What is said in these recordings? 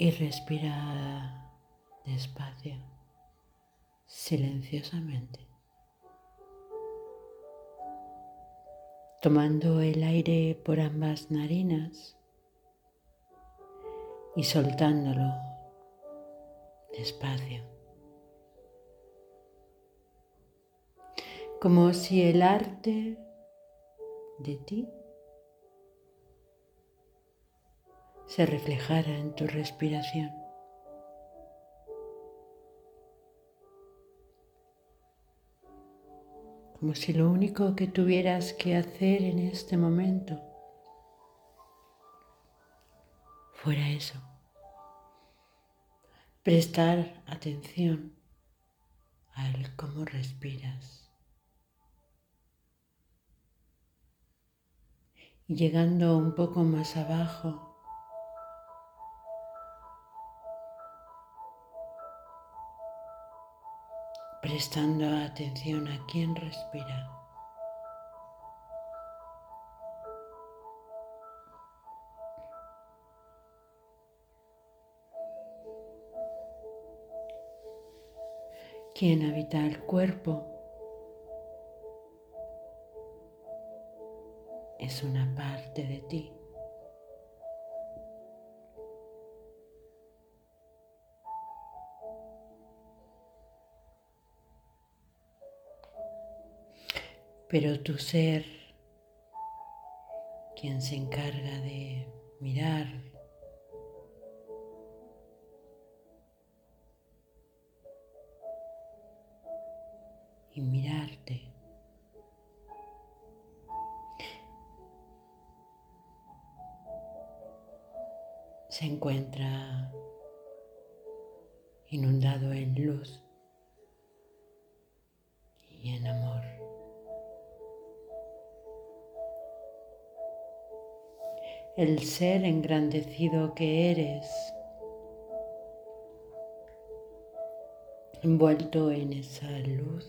y respira despacio, silenciosamente, tomando el aire por ambas narinas y soltándolo despacio, como si el arte de ti se reflejara en tu respiración. Como si lo único que tuvieras que hacer en este momento fuera eso. Prestar atención al cómo respiras. Llegando un poco más abajo, prestando atención a quién respira. Quién habita el cuerpo es una parte de ti. Pero tu ser, quien se encarga de mirar, y mirarte. Se encuentra inundado en luz y en amor. El ser engrandecido que eres, envuelto en esa luz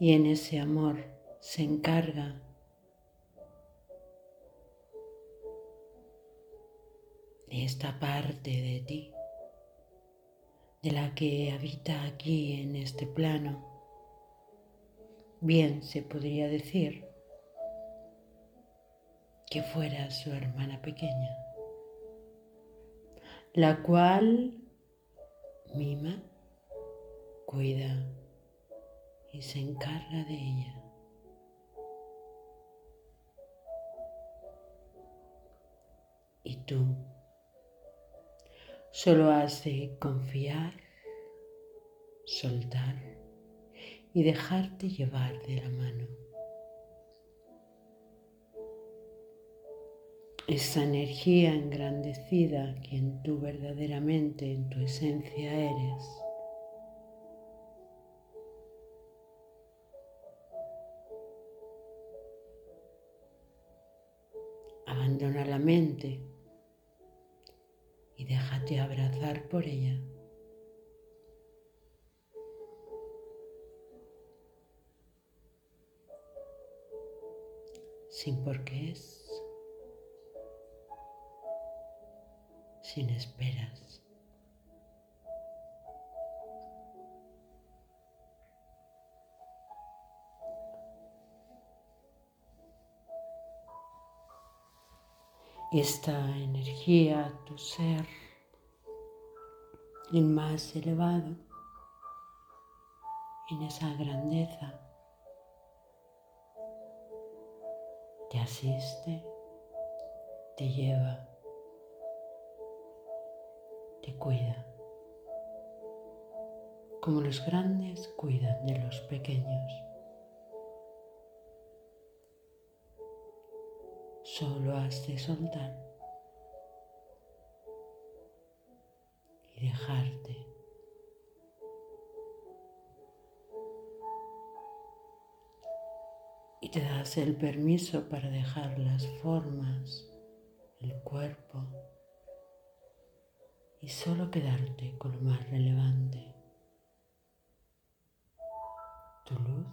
y en ese amor, se encarga de esta parte de ti, de la que habita aquí en este plano. Bien se podría decir que fuera su hermana pequeña, la cual mima, cuida y se encarga de ella. Y tú solo has de confiar, soltar y dejarte llevar de la mano. Esa energía engrandecida quien tú verdaderamente en tu esencia eres. Abandona la mente y déjate abrazar por ella. Sin por qué es. Sin esperas. Esta energía, tu ser, el más elevado, en esa grandeza, te asiste, te lleva cuida, como los grandes cuidan de los pequeños. Solo has de soltar y dejarte. Y te das el permiso para dejar las formas, el cuerpo, y solo quedarte con lo más relevante, tu luz,